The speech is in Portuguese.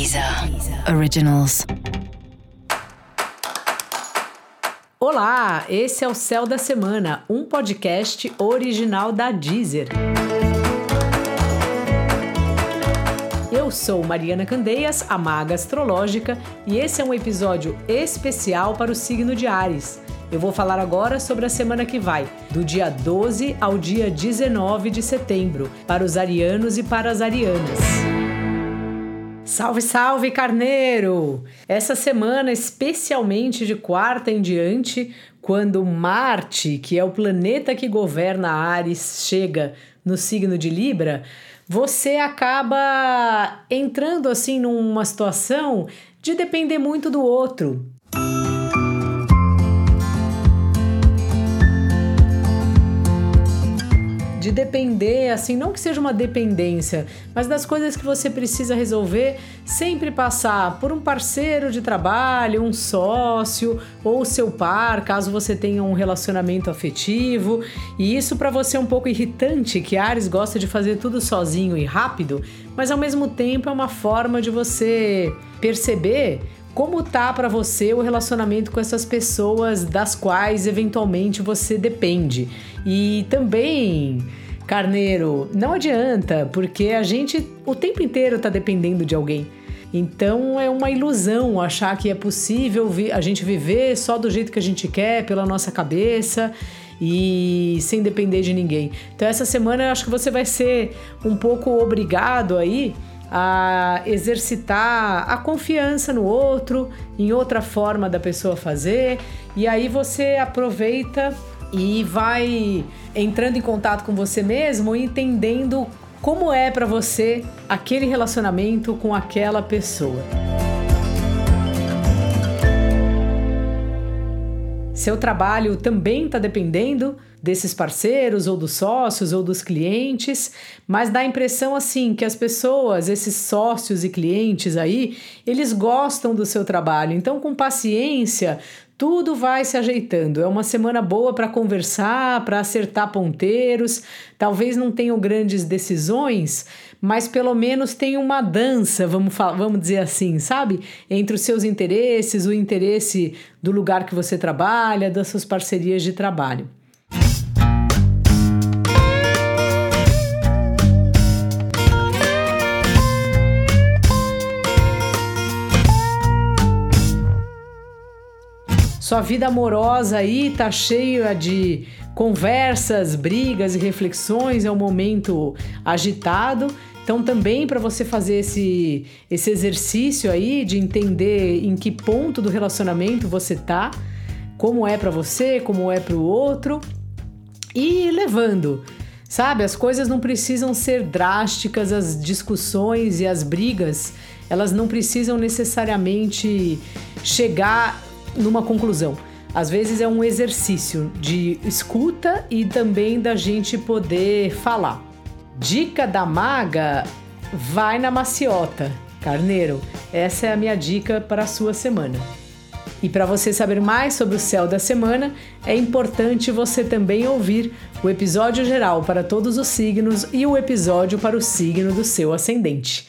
Deezer Originals. Olá, esse é o Céu da Semana, um podcast original da Deezer. Eu sou Mariana Candeias, a maga astrológica, e esse é um episódio especial para o signo de Ares. Eu vou falar agora sobre a semana que vai, do dia 12 ao dia 19 de setembro, para os arianos e para as arianas. Salve, salve, carneiro! Essa semana, especialmente de quarta em diante, quando Marte, que é o planeta que governa Ares, chega no signo de Libra, você acaba entrando assim numa situação de depender muito do outro. De depender, assim, não que seja uma dependência, mas das coisas que você precisa resolver, sempre passar por um parceiro de trabalho, um sócio ou seu par, caso você tenha um relacionamento afetivo. E isso para você é um pouco irritante, que Ares gosta de fazer tudo sozinho e rápido, mas ao mesmo tempo é uma forma de você perceber como tá para você o relacionamento com essas pessoas das quais eventualmente você depende? E também, Carneiro, não adianta, porque a gente o tempo inteiro tá dependendo de alguém. Então é uma ilusão achar que é possível a gente viver só do jeito que a gente quer, pela nossa cabeça e sem depender de ninguém. Então essa semana eu acho que você vai ser um pouco obrigado aí a exercitar a confiança no outro, em outra forma da pessoa fazer, e aí você aproveita e vai entrando em contato com você mesmo, entendendo como é para você aquele relacionamento com aquela pessoa. Seu trabalho também está dependendo desses parceiros ou dos sócios ou dos clientes, mas dá a impressão assim que as pessoas, esses sócios e clientes aí, eles gostam do seu trabalho. Então, com paciência, tudo vai se ajeitando. É uma semana boa para conversar, para acertar ponteiros. Talvez não tenham grandes decisões, mas pelo menos tem uma dança, vamos, vamos dizer assim, sabe? Entre os seus interesses, o interesse do lugar que você trabalha, das suas parcerias de trabalho. Sua vida amorosa aí tá cheia de conversas, brigas e reflexões, é um momento agitado. Então, também para você fazer esse, esse exercício aí de entender em que ponto do relacionamento você tá, como é para você, como é para o outro, e levando. Sabe, as coisas não precisam ser drásticas, as discussões e as brigas, elas não precisam necessariamente chegar numa conclusão. Às vezes é um exercício de escuta e também da gente poder falar. Dica da maga: vai na maciota. Carneiro, essa é a minha dica para a sua semana. E para você saber mais sobre o céu da semana, é importante você também ouvir o episódio geral para todos os signos e o episódio para o signo do seu ascendente.